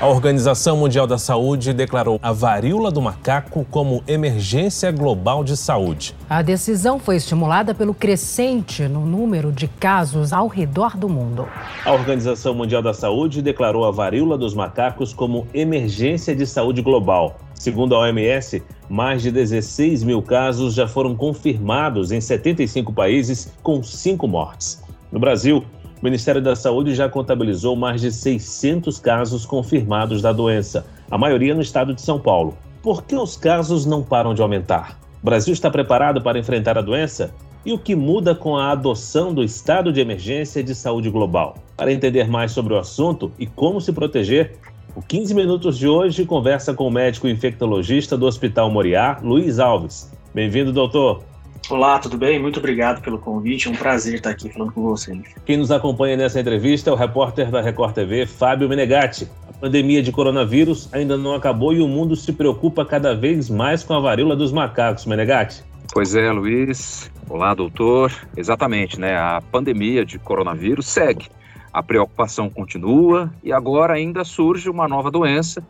A Organização Mundial da Saúde declarou a varíola do macaco como emergência global de saúde. A decisão foi estimulada pelo crescente no número de casos ao redor do mundo. A Organização Mundial da Saúde declarou a varíola dos macacos como emergência de saúde global. Segundo a OMS, mais de 16 mil casos já foram confirmados em 75 países, com cinco mortes. No Brasil, o Ministério da Saúde já contabilizou mais de 600 casos confirmados da doença, a maioria no estado de São Paulo. Por que os casos não param de aumentar? O Brasil está preparado para enfrentar a doença? E o que muda com a adoção do estado de emergência de saúde global? Para entender mais sobre o assunto e como se proteger, o 15 Minutos de hoje conversa com o médico infectologista do Hospital Moriá, Luiz Alves. Bem-vindo, doutor. Olá, tudo bem? Muito obrigado pelo convite. É um prazer estar aqui falando com vocês. Quem nos acompanha nessa entrevista é o repórter da Record TV, Fábio Menegatti. A pandemia de coronavírus ainda não acabou e o mundo se preocupa cada vez mais com a varíola dos macacos, Menegatti. Pois é, Luiz. Olá, doutor. Exatamente, né? A pandemia de coronavírus segue. A preocupação continua e agora ainda surge uma nova doença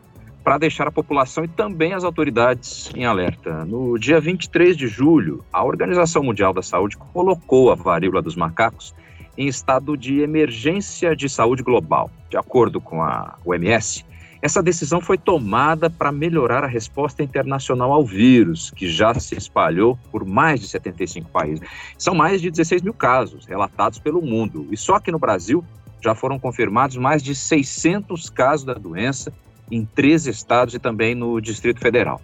para deixar a população e também as autoridades em alerta. No dia 23 de julho, a Organização Mundial da Saúde colocou a varíola dos macacos em estado de emergência de saúde global. De acordo com a OMS, essa decisão foi tomada para melhorar a resposta internacional ao vírus, que já se espalhou por mais de 75 países. São mais de 16 mil casos relatados pelo mundo. E só que no Brasil já foram confirmados mais de 600 casos da doença em três estados e também no Distrito Federal.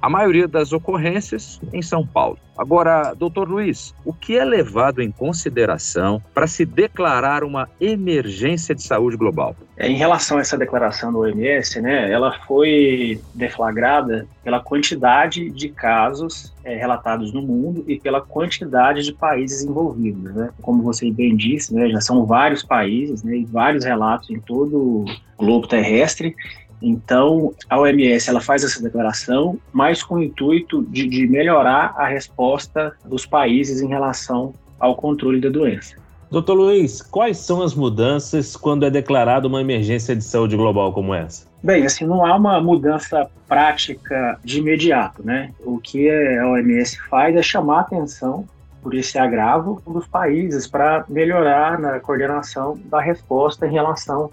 A maioria das ocorrências em São Paulo. Agora, doutor Luiz, o que é levado em consideração para se declarar uma emergência de saúde global? É, em relação a essa declaração do OMS, né, ela foi deflagrada pela quantidade de casos é, relatados no mundo e pela quantidade de países envolvidos. Né? Como você bem disse, né, já são vários países né, e vários relatos em todo o globo terrestre então, a OMS ela faz essa declaração, mas com o intuito de, de melhorar a resposta dos países em relação ao controle da doença. Doutor Luiz, quais são as mudanças quando é declarada uma emergência de saúde global como essa? Bem, assim, não há uma mudança prática de imediato, né? O que a OMS faz é chamar a atenção por esse agravo dos países para melhorar na coordenação da resposta em relação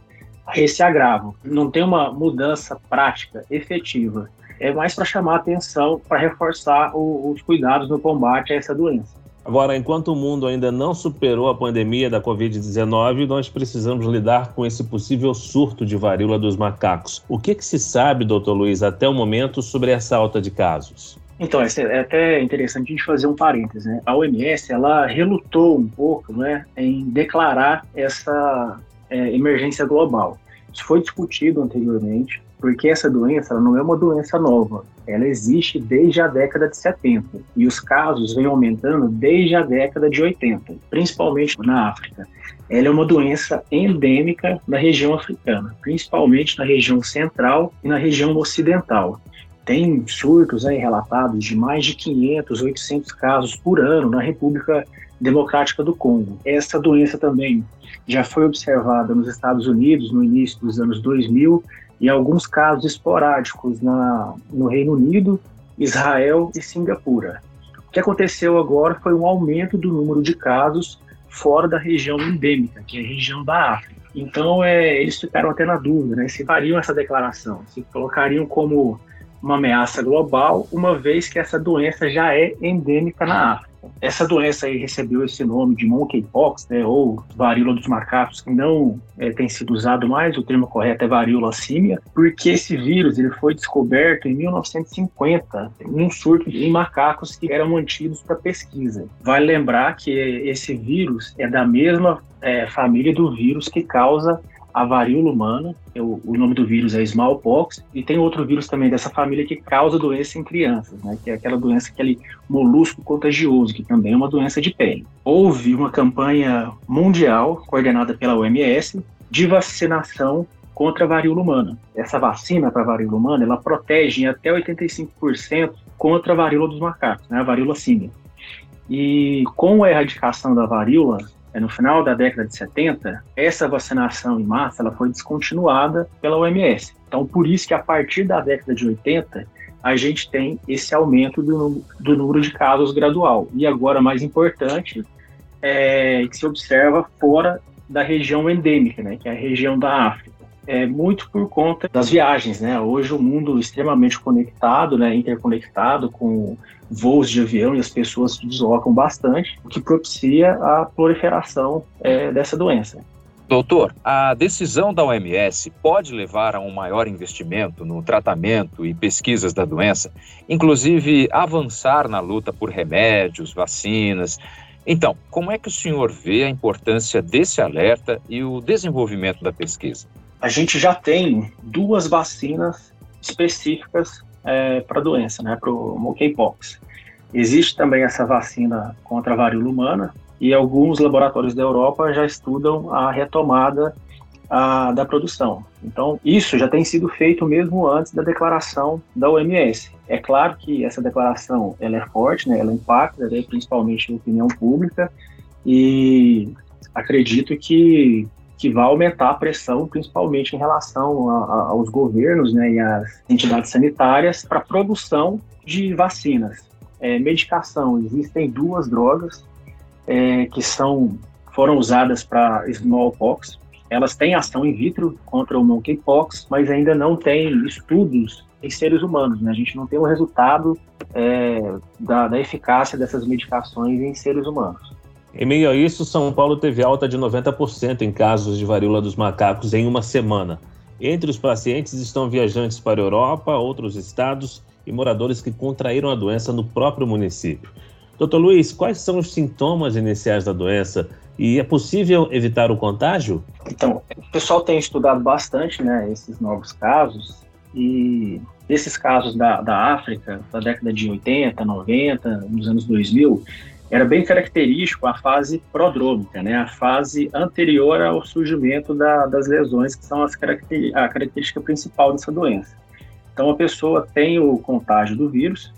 esse agravo. Não tem uma mudança prática, efetiva. É mais para chamar atenção, para reforçar o, os cuidados no combate a essa doença. Agora, enquanto o mundo ainda não superou a pandemia da Covid-19, nós precisamos lidar com esse possível surto de varíola dos macacos. O que, que se sabe, doutor Luiz, até o momento sobre essa alta de casos? Então, é até interessante a gente fazer um parênteses, né? A OMS, ela relutou um pouco, né, em declarar essa é, emergência global. Isso foi discutido anteriormente, porque essa doença não é uma doença nova. Ela existe desde a década de 70 e os casos vêm aumentando desde a década de 80, principalmente na África. Ela é uma doença endêmica na região africana, principalmente na região central e na região ocidental. Tem surtos aí relatados de mais de 500, 800 casos por ano na República Democrática do Congo. Essa doença também já foi observada nos Estados Unidos no início dos anos 2000 e alguns casos esporádicos na, no Reino Unido, Israel e Singapura. O que aconteceu agora foi um aumento do número de casos fora da região endêmica, que é a região da África. Então, é, eles ficaram até na dúvida, né, se fariam essa declaração, se colocariam como uma ameaça global, uma vez que essa doença já é endêmica na África. Essa doença aí recebeu esse nome de monkeypox, né, ou varíola dos macacos, que não é, tem sido usado mais, o termo correto é varíola símia, porque esse vírus ele foi descoberto em 1950, em um surto em macacos que eram mantidos para pesquisa. Vale lembrar que esse vírus é da mesma é, família do vírus que causa a varíola humana, é o, o, nome do vírus é smallpox, e tem outro vírus também dessa família que causa doença em crianças, né, que é aquela doença, aquele molusco contagioso, que também é uma doença de pele. Houve uma campanha mundial, coordenada pela OMS, de vacinação contra a varíola humana. Essa vacina para a varíola humana, ela protege em até 85% contra a varíola dos macacos, né, a varíola símia. E com a erradicação da varíola, no final da década de 70, essa vacinação em massa ela foi descontinuada pela OMS. Então, por isso que a partir da década de 80, a gente tem esse aumento do, do número de casos gradual. E agora, mais importante, é que se observa fora da região endêmica, né, que é a região da África é muito por conta das viagens, né? Hoje o mundo extremamente conectado, né, interconectado com voos de avião e as pessoas se deslocam bastante, o que propicia a proliferação é, dessa doença. Doutor, a decisão da OMS pode levar a um maior investimento no tratamento e pesquisas da doença, inclusive avançar na luta por remédios, vacinas. Então, como é que o senhor vê a importância desse alerta e o desenvolvimento da pesquisa? a gente já tem duas vacinas específicas é, para a doença, né, para o monkeypox. Existe também essa vacina contra a varíola humana e alguns laboratórios da Europa já estudam a retomada a, da produção. Então, isso já tem sido feito mesmo antes da declaração da OMS. É claro que essa declaração ela é forte, né, ela impacta né, principalmente a opinião pública e acredito que que vai aumentar a pressão, principalmente em relação a, a, aos governos né, e às entidades sanitárias, para a produção de vacinas. É, medicação, existem duas drogas é, que são, foram usadas para smallpox. Elas têm ação in vitro contra o monkeypox, mas ainda não tem estudos em seres humanos. Né? A gente não tem o resultado é, da, da eficácia dessas medicações em seres humanos. Em meio a isso, São Paulo teve alta de 90% em casos de varíola dos macacos em uma semana. Entre os pacientes estão viajantes para a Europa, outros estados e moradores que contraíram a doença no próprio município. Doutor Luiz, quais são os sintomas iniciais da doença e é possível evitar o contágio? Então, o pessoal tem estudado bastante né, esses novos casos e esses casos da, da África, da década de 80, 90, nos anos 2000, era bem característico a fase prodrômica, né, a fase anterior ao surgimento da, das lesões, que são as caracter, a característica principal dessa doença. Então, a pessoa tem o contágio do vírus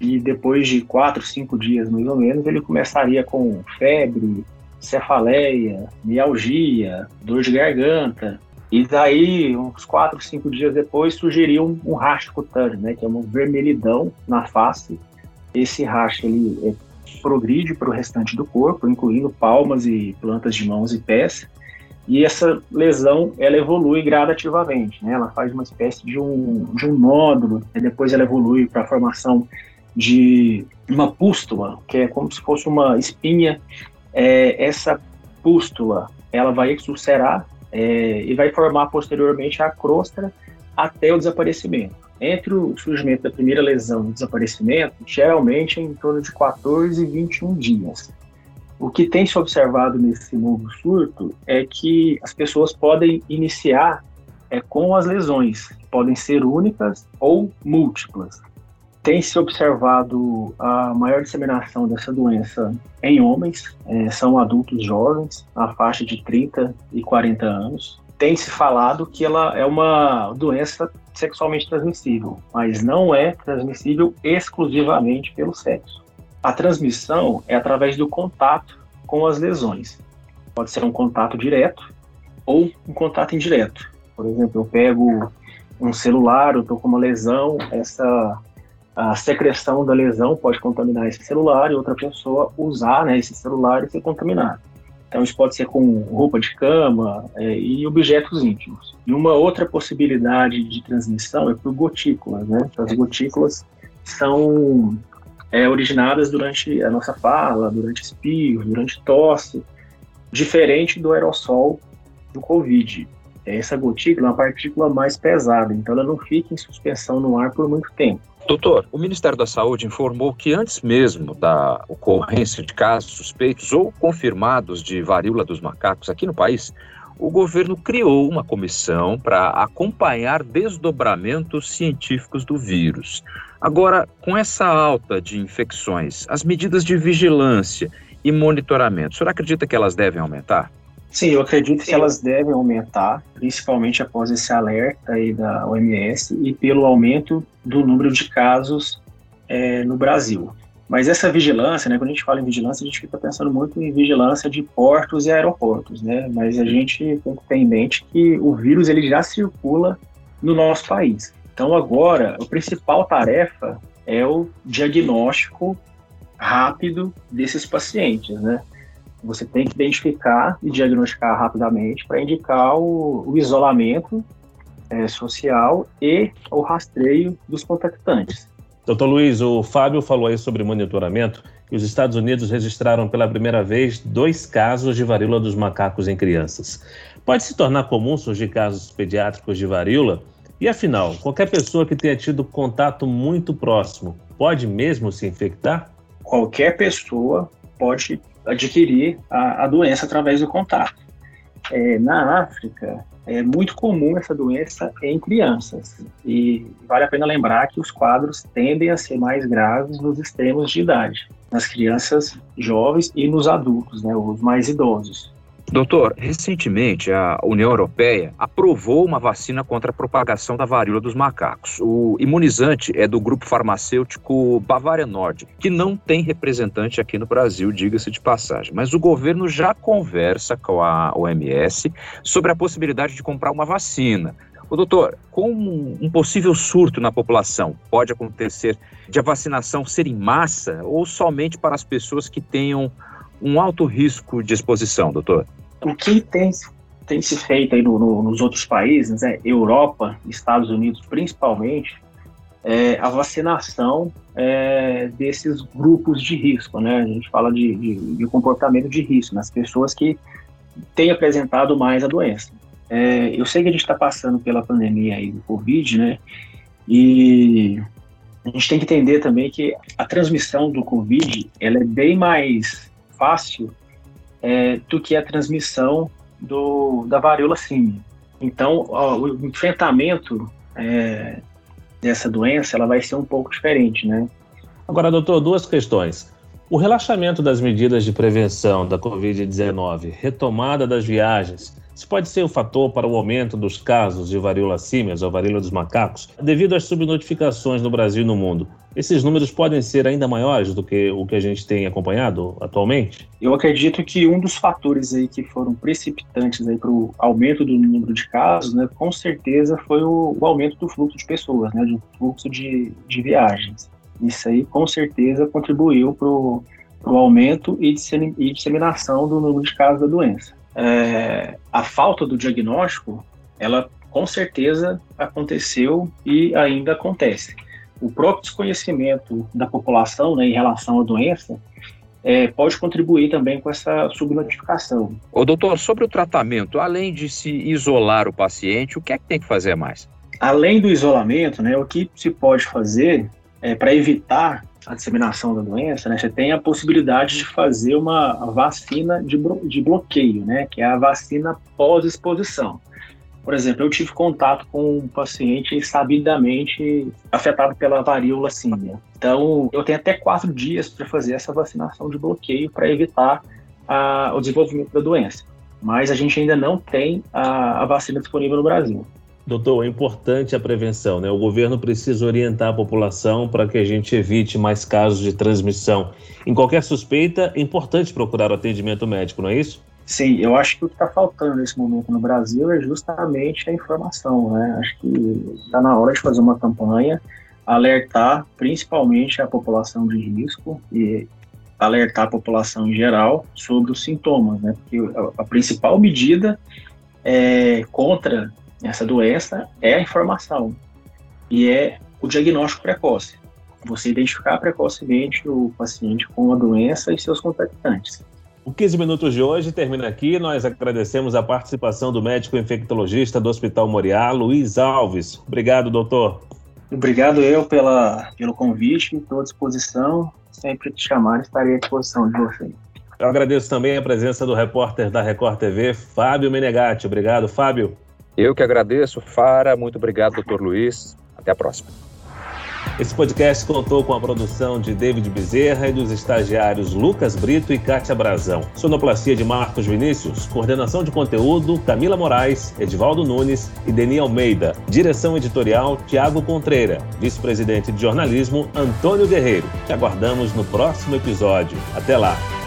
e depois de quatro, cinco dias, mais ou menos, ele começaria com febre, cefaleia, mialgia, dor de garganta, e daí, uns quatro, cinco dias depois, surgiria um, um rastro cutâneo, né, que é uma vermelhidão na face. Esse rastro ele é progride para o restante do corpo, incluindo palmas e plantas de mãos e pés. E essa lesão, ela evolui gradativamente, né? Ela faz uma espécie de um, de um nódulo, e depois ela evolui para a formação de uma pústula, que é como se fosse uma espinha. É, essa pústula, ela vai exulcerar é, e vai formar posteriormente a crosta até o desaparecimento entre o surgimento da primeira lesão e o desaparecimento, geralmente é em torno de 14 e 21 dias. O que tem se observado nesse novo surto é que as pessoas podem iniciar é, com as lesões, podem ser únicas ou múltiplas. Tem se observado a maior disseminação dessa doença em homens, é, são adultos jovens, na faixa de 30 e 40 anos. Tem se falado que ela é uma doença sexualmente transmissível, mas não é transmissível exclusivamente pelo sexo. A transmissão é através do contato com as lesões. Pode ser um contato direto ou um contato indireto. Por exemplo, eu pego um celular, eu estou com uma lesão, essa a secreção da lesão pode contaminar esse celular e outra pessoa usar né, esse celular e ser contaminado. Então, isso pode ser com roupa de cama é, e objetos íntimos. E uma outra possibilidade de transmissão é por gotículas, né? As gotículas são é, originadas durante a nossa fala, durante espirro, durante tosse, diferente do aerossol do Covid. Essa gotícula é uma partícula mais pesada, então ela não fica em suspensão no ar por muito tempo. Doutor, o Ministério da Saúde informou que antes mesmo da ocorrência de casos suspeitos ou confirmados de varíola dos macacos aqui no país, o governo criou uma comissão para acompanhar desdobramentos científicos do vírus. Agora, com essa alta de infecções, as medidas de vigilância e monitoramento, o senhor acredita que elas devem aumentar? Sim, eu acredito que elas devem aumentar, principalmente após esse alerta aí da OMS e pelo aumento do número de casos é, no Brasil. Mas essa vigilância, né, quando a gente fala em vigilância, a gente fica pensando muito em vigilância de portos e aeroportos, né? Mas a gente tem que ter em mente que o vírus ele já circula no nosso país. Então agora, a principal tarefa é o diagnóstico rápido desses pacientes, né? Você tem que identificar e diagnosticar rapidamente para indicar o, o isolamento é, social e o rastreio dos contactantes. Doutor Luiz, o Fábio falou aí sobre monitoramento e os Estados Unidos registraram pela primeira vez dois casos de varíola dos macacos em crianças. Pode se tornar comum surgir casos pediátricos de varíola? E afinal, qualquer pessoa que tenha tido contato muito próximo pode mesmo se infectar? Qualquer pessoa pode adquirir a, a doença através do contato. É, na África, é muito comum essa doença em crianças. E vale a pena lembrar que os quadros tendem a ser mais graves nos extremos de idade, nas crianças jovens e nos adultos, né, os mais idosos. Doutor, recentemente a União Europeia aprovou uma vacina contra a propagação da varíola dos macacos. O imunizante é do grupo farmacêutico Bavária Norte, que não tem representante aqui no Brasil, diga-se de passagem. Mas o governo já conversa com a OMS sobre a possibilidade de comprar uma vacina. O doutor, com um possível surto na população, pode acontecer de a vacinação ser em massa ou somente para as pessoas que tenham um alto risco de exposição, doutor? O que tem, tem se feito aí no, no, nos outros países, né, Europa, Estados Unidos principalmente, é a vacinação é, desses grupos de risco, né? A gente fala de, de, de comportamento de risco, nas pessoas que têm apresentado mais a doença. É, eu sei que a gente está passando pela pandemia aí do Covid, né? E a gente tem que entender também que a transmissão do Covid ela é bem mais fácil é, do que a transmissão do, da varíola símia. Então, ó, o enfrentamento é, dessa doença ela vai ser um pouco diferente, né? Agora, doutor, duas questões. O relaxamento das medidas de prevenção da Covid-19, retomada das viagens, isso pode ser o um fator para o aumento dos casos de varíola símias ou varíola dos macacos, devido às subnotificações no Brasil e no mundo. Esses números podem ser ainda maiores do que o que a gente tem acompanhado atualmente? Eu acredito que um dos fatores aí que foram precipitantes para o aumento do número de casos, né, com certeza foi o, o aumento do fluxo de pessoas, né, do fluxo de, de viagens. Isso aí com certeza contribuiu para o aumento e disseminação do número de casos da doença é, a falta do diagnóstico, ela com certeza aconteceu e ainda acontece. O próprio desconhecimento da população né, em relação à doença é, pode contribuir também com essa subnotificação. O doutor, sobre o tratamento, além de se isolar o paciente, o que é que tem que fazer mais? Além do isolamento, né, o que se pode fazer é, para evitar a disseminação da doença, né, você tem a possibilidade de fazer uma vacina de, de bloqueio, né, que é a vacina pós-exposição. Por exemplo, eu tive contato com um paciente sabidamente afetado pela varíola símia. Então, eu tenho até quatro dias para fazer essa vacinação de bloqueio para evitar o desenvolvimento da doença. Mas a gente ainda não tem a, a vacina disponível no Brasil. Doutor, é importante a prevenção, né? O governo precisa orientar a população para que a gente evite mais casos de transmissão. Em qualquer suspeita, é importante procurar o atendimento médico, não é isso? Sim, eu acho que o que está faltando nesse momento no Brasil é justamente a informação, né? Acho que está na hora de fazer uma campanha, alertar principalmente a população de risco e alertar a população em geral sobre os sintomas, né? Porque a, principal medida é, contra essa doença é a informação e é o diagnóstico precoce. Você identificar precocemente o paciente com a doença e seus contactantes. O 15 Minutos de hoje termina aqui. Nós agradecemos a participação do médico infectologista do Hospital Moriá, Luiz Alves. Obrigado, doutor. Obrigado eu pela, pelo convite, estou à disposição. Sempre que chamar, estarei à disposição de vocês. Eu agradeço também a presença do repórter da Record TV, Fábio Menegatti. Obrigado, Fábio. Eu que agradeço, Fara. Muito obrigado, doutor Luiz. Até a próxima. Esse podcast contou com a produção de David Bezerra e dos estagiários Lucas Brito e Kátia Brazão. Sonoplastia de Marcos Vinícius, coordenação de conteúdo Camila Moraes, Edvaldo Nunes e Deni Almeida. Direção editorial Tiago Contreira. Vice-presidente de jornalismo Antônio Guerreiro. Te aguardamos no próximo episódio. Até lá!